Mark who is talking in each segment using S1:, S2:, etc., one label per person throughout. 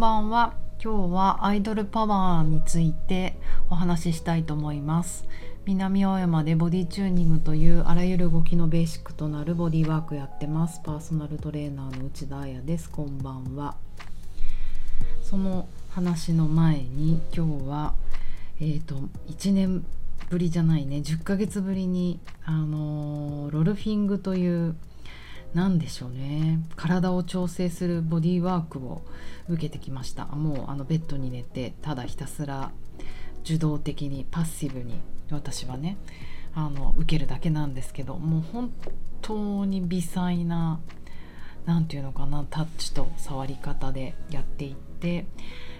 S1: んばんは。今日はアイドルパワーについてお話ししたいと思います。南青山でボディチューニングというあらゆる動きのベーシックとなるボディワークやってます。パーソナルトレーナーの内田彩です。こんばんは。その話の前に今日はえっ、ー、と1年ぶりじゃないね。10ヶ月ぶりにあのー、ロルフィングという何でしょうね体を調整するボディーワークを受けてきましたもうあのベッドに寝てただひたすら受動的にパッシブに私はねあの受けるだけなんですけどもう本当に微細な何て言うのかなタッチと触り方でやっていって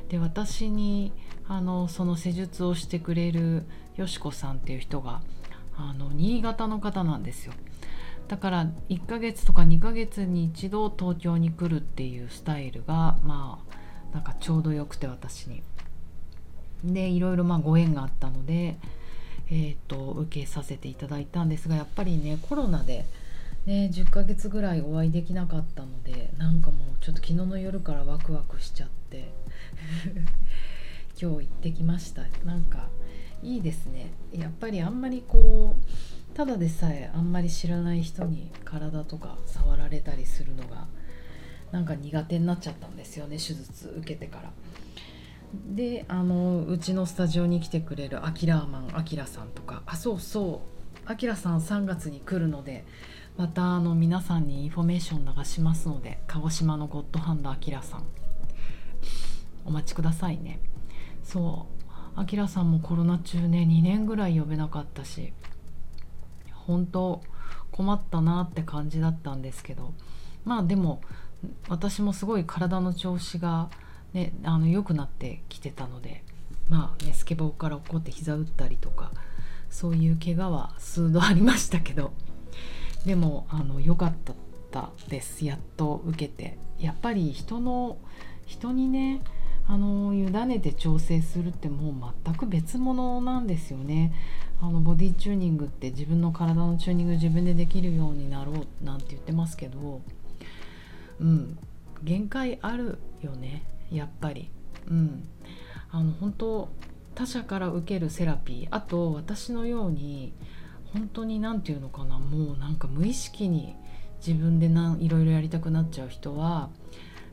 S1: で私にあのその施術をしてくれるよしこさんっていう人があの新潟の方なんですよ。だから1ヶ月とか2ヶ月に一度東京に来るっていうスタイルがまあなんかちょうどよくて私に。でいろいろまあご縁があったので、えーと、受けさせていただいたんですがやっぱりねコロナで、ね、10ヶ月ぐらいお会いできなかったのでなんかもうちょっと昨日の夜からワクワクしちゃって 今日行ってきましたなんかいいですねやっぱりあんまりこうただでさえあんまり知らない人に体とか触られたりするのがなんか苦手になっちゃったんですよね手術受けてから。であのうちのスタジオに来てくれるアキラーマンアキラさんとか。あそうそう。アキラさん3月に来るのでまたあの皆さんにインフォメーション流しますので鹿児島のゴッドハンドアキラさん。お待ちくださいね。そう。アキラさんもコロナ中ね2年ぐらい呼べなかったし。本当困ったなって感じだったんですけど。まあでも私もすごい体の調子がねあの良くなってきてたのでまあねスケボーから落っこって膝打ったりとかそういう怪我は数度ありましたけどでもあの良かったです。やっと受けて。やっぱり人の人にねあの委ねて調整するってもう全く別物なんですよね。あのボディチューニングって自分の体のチューニング自分でできるようになろうなんて言ってますけどうん。限界あるよね。やっぱり。うん。あの本当他者から受けるセラピー。あと私のように本当に何て言うのかな。もうなんか無意識に自分でないろいろやりたくなっちゃう人は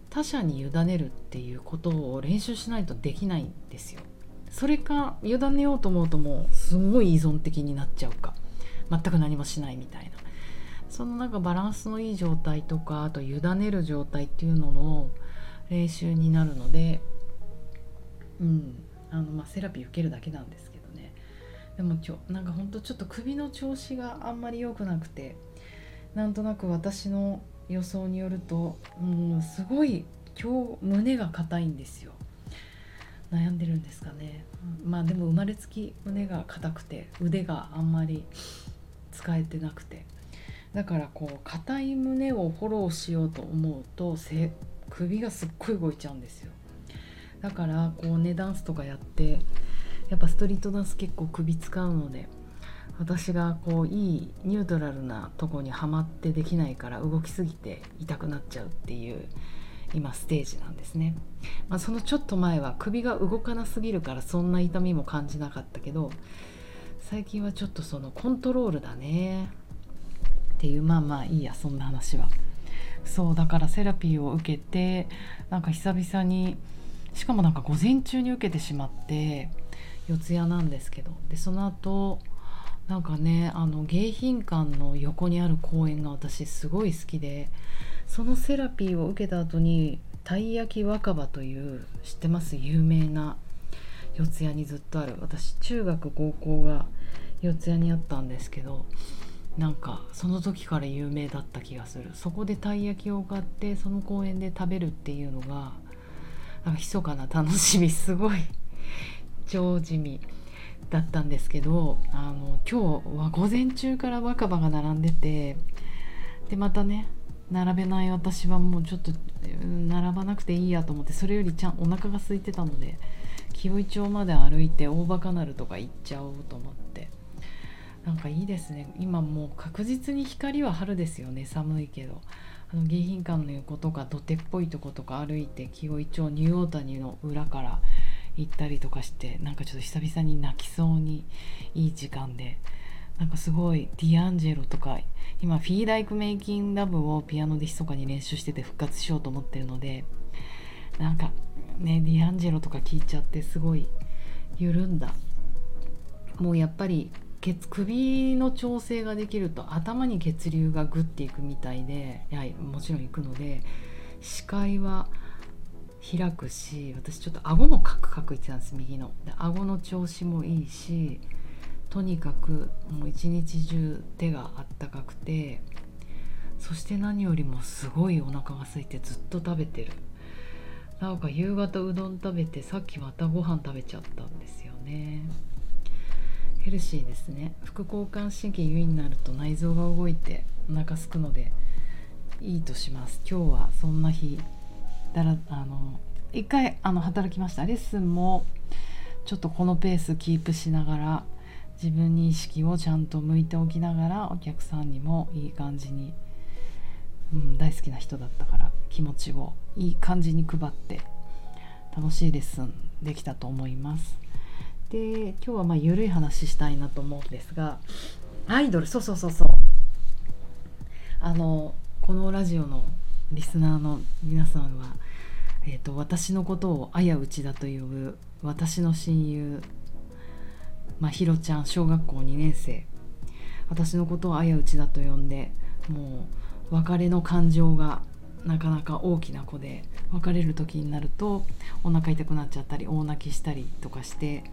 S1: 他者に委ねるっていうことを練習しないとできないんですよ。それか委ねようと思うともうすごい依存的になっちゃうか。全く何もしないみたいな。そのなんかバランスのいい状態とかあと委ねる状態っていうのの練習になるのでうん。あのまあセラピー受けるだけなんですけどね。でもちょなんかほんとちょっと首の調子があんまり良くなくてなんとなく私の予想によるとも、う、すごい今日胸が硬いんですよ。悩んでるんですかね、うん、まあでも生まれつき胸が硬くて腕があんまり使えてなくて。だからこう硬い胸をフォローしようと思うと首がすっごい動いちゃうんですよ。だからこうねダンスとかやってやっぱストリートダンス結構首使うので私がこういいニュートラルなとこにはまってできないから動きすぎて痛くなっちゃうっていう今ステージなんですね、まあ、そのちょっと前は首が動かなすぎるからそんな痛みも感じなかったけど最近はちょっとそのコントロールだね。っていうまあまあいいやそんな話は。そうだからセラピーを受けてなんか久々にしかもなんか午前中に受けてしまって四谷なんですけど。でその後なんかねあの迎賓館の横にある公園が私すごい好きでそのセラピーを受けた後にたい焼き若葉という知ってます有名な四谷にずっとある私中学高校が四谷にあったんですけどなんかその時から有名だった気がする。そこでたい焼きを買ってその公園で食べるっていうのがなんか密かな楽しみすごい超地味だったんですけどあの今日は午前中から若葉が並んでてでまたね並べない私はもうちょっと並ばなくていいやと思ってそれよりちゃんお腹が空いてたので清井町まで歩いて大バカなるとか行っちゃおうと思って。なんかいいですね。今もう確実に光は春ですよね。寒いけど。あの迎賓館の横とか土手っぽいとことか歩いて紀尾井町ニューオータニの裏から行ったりとかしてなんかちょっと久々に泣きそうにいい時間でなんかすごいディアンジェロとか今フィーダイクメイキンラブをピアノで密かに練習してて復活しようと思ってるのでなんかねディアンジェロとか聞いちゃってすごい緩んだ。もうやっぱり血首の調整ができると頭に血流がグッていくみたいでいやもちろん行くので視界は開くし私ちょっと顎もカクカクいってたんです右の。で顎の調子もいいしとにかくもう一日中手があったかくてそして何よりもすごいお腹が空いてずっと食べてる。なんか夕方うどん食べてさっきまたご飯食べちゃったんですよね。ヘルシーですね。副交感神経優位になると内臓が動いてお腹すくのでいいとします。今日はそんな日だらあの一回あの働きました。レッスンもちょっとこのペースキープしながら自分に意識をちゃんと向いておきながらお客さんにもいい感じに、うん、大好きな人だったから気持ちをいい感じに配って楽しいレッスンできたと思います。で今日はまあ緩い話したいなと思うんですがアイドルそうそうそうそうあのこのラジオのリスナーの皆さんは、えーと、私のことをあやうちだと呼ぶ私の親友まひろちゃん小学校2年生私のことをあやうちだと呼んでもう別れの感情がなかなか大きな子で別れる時になるとお腹痛くなっちゃったり大泣きしたりとかして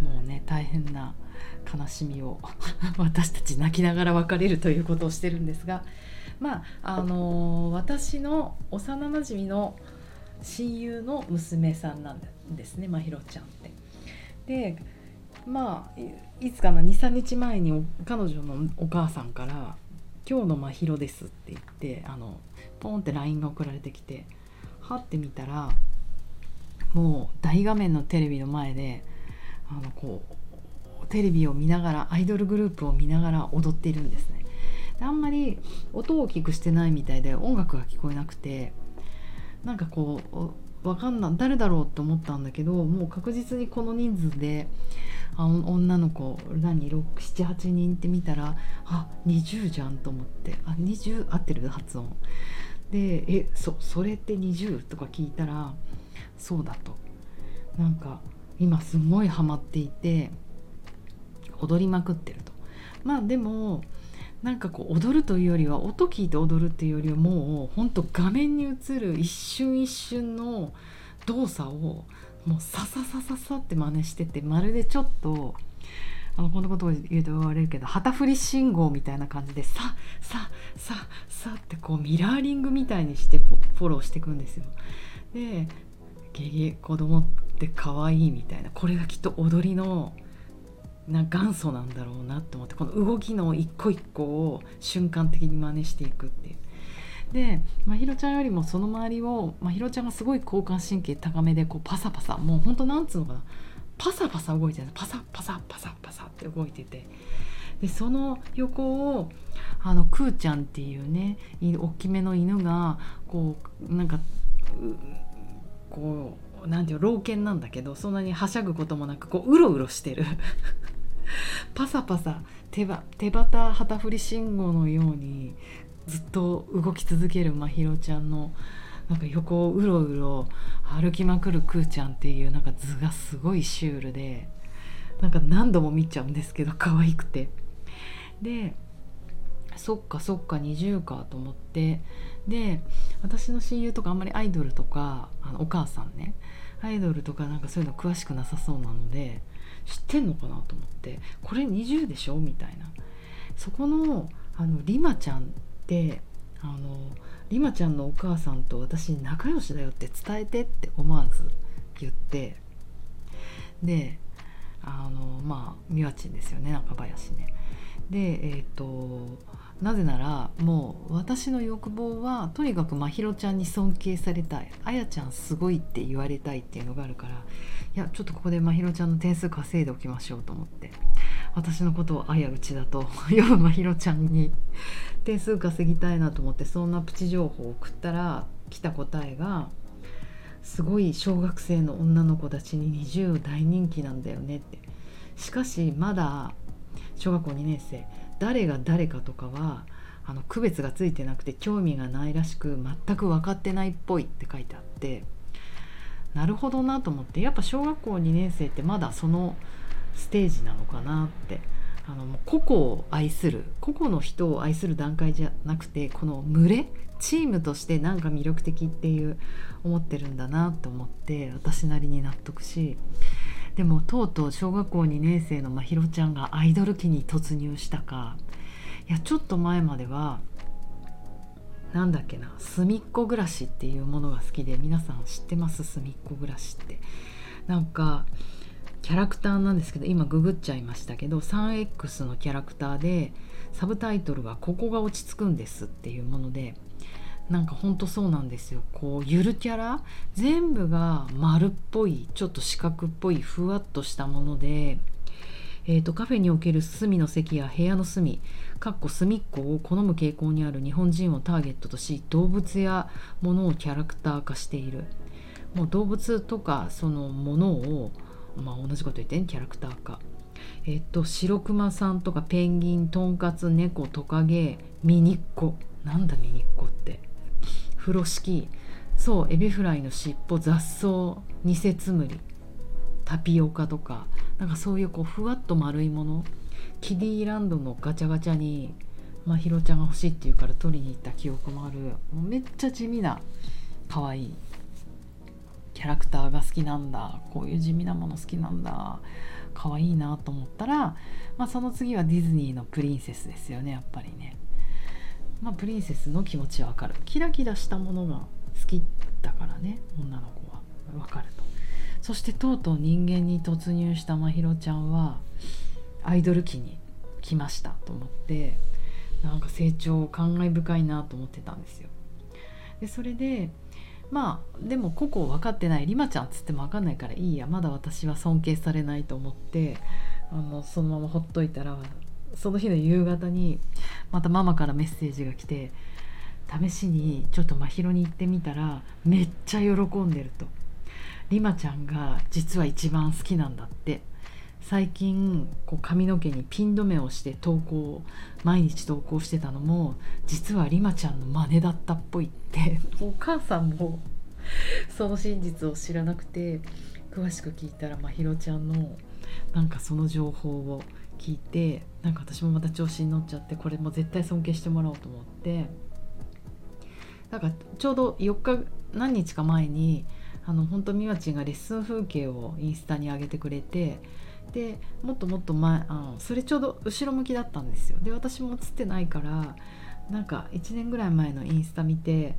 S1: もうね大変な悲しみを 私たち泣きながら別れるということをしてるんですがまああのー、私の幼なじみの親友の娘さんなんですねまひろちゃんって。でまあいつかな23日前に彼女のお母さんから「今日のまひろです」って言ってあのポンって LINE が送られてきてはって見たらもう大画面のテレビの前であのこうテレビを見ながらアイドルグループを見ながら踊っているんですね。であんまり音を大きくしてないみたいで音楽が聞こえなくてなんかこう分かんない誰だろうと思ったんだけどもう確実にこの人数であ女の子何？678人って見たらあ20じゃんと思って。あ20合ってる？発音。でえそそれって20とか聞いたらそうだと。なんか今すごいハマっていて踊りまくってると。まあでもなんかこう踊るというよりは音聞いて踊るっていうよりはもうほんと画面に映る一瞬一瞬の動作をもうさささささって真似しててまるでちょっとあのこんなことを言うと言われるけど旗振り信号みたいな感じでささささってこうミラーリングみたいにしてフォローしていくんですよ。でゲゲ子供って可愛いみたいなこれがきっと踊りのな元祖なんだろうなって思ってこの動きの一個一個を瞬間的に真似していくっていう。でまひろちゃんよりもその周りをまひろちゃんがすごい交感神経高めでこうパサパサもうほんとなんつうのかなパサパサ動いてる。パサパサパサパサって動いてて。でその横をあのクーちゃんっていうね大きめの犬がこうなんかこうなんていう老犬なんだけどそんなにはしゃぐこともなくこううろうろしてる。パサパサ手ば手旗旗振り信号のようにずっと動き続けるまひろちゃんのなんか横をうろうろ歩きまくるくーちゃんっていうなんか図がすごいシュールでなんか何度も見ちゃうんですけど可愛くて。でそっかそっか20かと思って。で私の親友とかあんまりアイドルとかあのお母さんねアイドルとかなんかそういうの詳しくなさそうなので知ってんのかなと思って。これ20でしょみたいな。そこのあのリマちゃんってあのリマちゃんのお母さんと私仲良しだよって伝えてって思わず言ってであのまあ美和ちんですよね中林ね。でえっ、ー、となぜならもう私の欲望はとにかくまひろちゃんに尊敬されたい。あやちゃんすごいって言われたいっていうのがあるから。いやちょっとここでまひろちゃんの点数稼いでおきましょうと思って。私のことを相打ちだと。呼ぶまひろちゃんに点数稼ぎたいなと思ってそんなプチ情報を送ったら来た答えがすごい小学生の女の子たちに20大人気なんだよねって。しかしまだ小学校2年生。誰が誰かとかはあの区別がついてなくて興味がないらしく全く分かってないっぽいって書いてあってなるほどなと思ってやっぱ小学校2年生ってまだそのステージなのかなってあの個々を愛する個々の人を愛する段階じゃなくてこの群れチームとしてなんか魅力的っていう思ってるんだなと思って私なりに納得しでもとうとう小学校2年生のまひろちゃんがアイドル期に突入したか。いやちょっと前まではなんだっけな隅っこ暮らしっていうものが好きで皆さん知ってます？隅っこ暮らしって。なんかキャラクターなんですけど今ググっちゃいましたけど 3X のキャラクターでサブタイトルは「ここが落ち着くんです」っていうものでなんかほんとそうなんですよ。こうゆるキャラ？全部が丸っぽいちょっと四角っぽいふわっとしたもので、えーと、カフェにおける隅の席や部屋の隅かっこ隅っこを好む傾向にある日本人をターゲットとし動物や物をキャラクター化している。もう動物とかそのものを、まあ、同じこと言ってねキャラクター化。えっ、ー、と白熊さんとかペンギンとんかつ猫トカゲミニッコなんだミニッコ風呂敷そうエビフライの尻尾雑草ニセツムリタピオカとかなんかそういうこうふわっと丸いものキディランドのガチャガチャにまひろちゃんが欲しいって言うから取りに行った記憶もあるもうめっちゃ地味な可愛いキャラクターが好きなんだこういう地味なもの好きなんだ可愛いなと思ったら、まあ、その次はディズニーのプリンセスですよねやっぱりね。まあ、プリンセスの気持ちはわかる。キラキラしたものが好きだからね女の子は。わかると。そしてとうとう人間に突入したまひろちゃんはアイドル期に来ましたと思ってなんか成長感慨深いなと思ってたんですよ。でそれでまあでも個々分かってないリマちゃんっつっても分かんないからいいや。まだ私は尊敬されないと思ってあのそのままほっといたらその日の夕方にまたママからメッセージが来て試しにちょっと真宙に行ってみたらめっちゃ喜んでると。リマちゃんが実は一番好きなんだって。最近こう髪の毛にピン止めをして投稿毎日投稿してたのも実はリマちゃんの真似だったっぽいって。お母さんもその真実を知らなくて詳しく聞いたらまひろちゃんのなんかその情報を聞いてなんか私もまた調子に乗っちゃってこれも絶対尊敬してもらおうと思って。なんかちょうど4日何日か前にあの本当みわちんがレッスン風景をインスタに上げてくれてでもっともっと前あそれちょうど後ろ向きだったんですよ。で私も写ってないからなんか1年ぐらい前のインスタ見て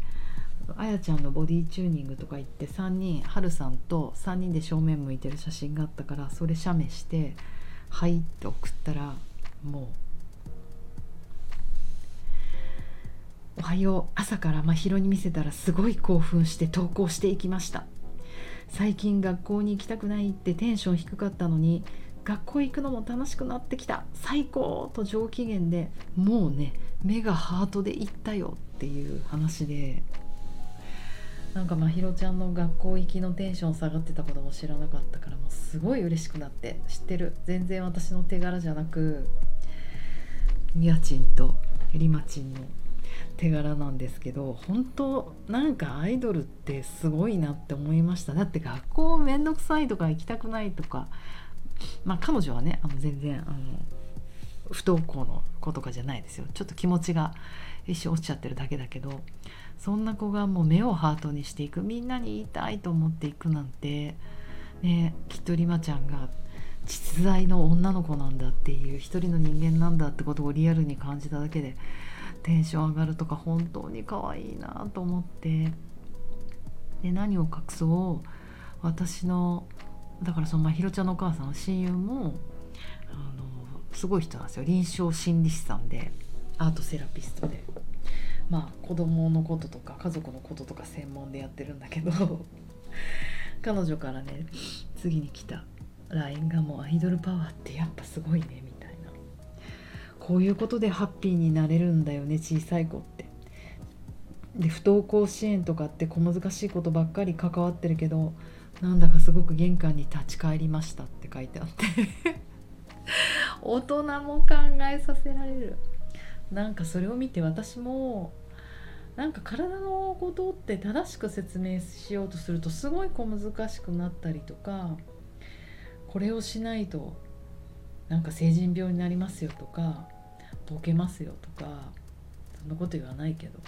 S1: あやちゃんのボディチューニングとか行って3人はるさんと3人で正面向いてる写真があったからそれ写メして「はい」って送ったらもう「おはよう。朝から真宙に見せたらすごい興奮して投稿していきました」最近学校に行きたくないってテンション低かったのに学校行くのも楽しくなってきた。最高と上機嫌でもうね目がハートで行ったよっていう話で。なんかまひろちゃんの学校行きのテンション下がってたことも知らなかったからもうすごい嬉しくなって。知ってる。全然私の手柄じゃなくみやちんとりまちんの手柄なんですけど本当なんかアイドルってすごいなって思いました。だって学校めんどくさいとか行きたくないとかまあ彼女はねあの全然あの不登校の子とかじゃないですよ。ちょっと気持ちが一瞬落ちちゃってるだけだけどそんな子がもう目をハートにしていく。みんなに言いたいと思っていくなんて、ね、きっとりまちゃんが実在の女の子なんだっていう一人の人間なんだってことをリアルに感じただけでテンション上がるとか本当に可愛いなと思って。で何を隠そう。私のだからそのまひろちゃんのお母さん親友もあのすごい人なんですよ。臨床心理師さんでアートセラピストで。まあ子供のこととか家族のこととか専門でやってるんだけど 彼女からね次に来た LINE がもうアイドルパワーってやっぱすごいねみたいな。こういうことでハッピーになれるんだよね小さい子って。で不登校支援とかって小難しいことばっかり関わってるけどなんだかすごく玄関に立ち返りましたって書いてあって。大人も考えさせられる。なんかそれを見て私もなんか体のことって正しく説明しようとするとすごい小難しくなったりとかこれをしないとなんか成人病になりますよとかボケますよとかそんなこと言わないけど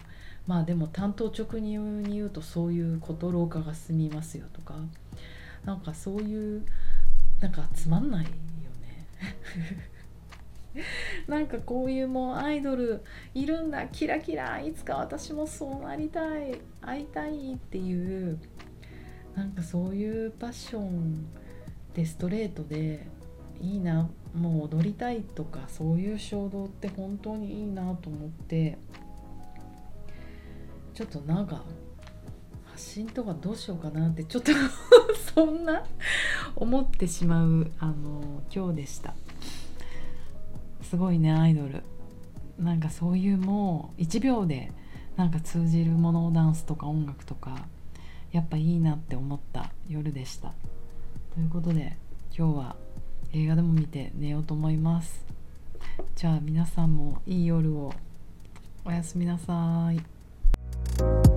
S1: まあでも担当直入に言うとそういうこと老化が進みますよとかなんかそういうなんかつまんないよね。なんかこういうもうアイドルいるんだキラキラいつか私もそうなりたい会いたいっていうなんかそういうパッションでストレートでいいなもう踊りたいとかそういう衝動って本当にいいなと思って。ちょっとなんか発信とかどうしようかなってちょっと そんな思ってしまうあの今日でした。すごいねアイドル。なんかそういうもう1秒でなんか通じるものダンスとか音楽とかやっぱいいなって思った夜でした。ということで今日は映画でも見て寝ようと思います。じゃあ皆さんもいい夜を。おやすみなさい。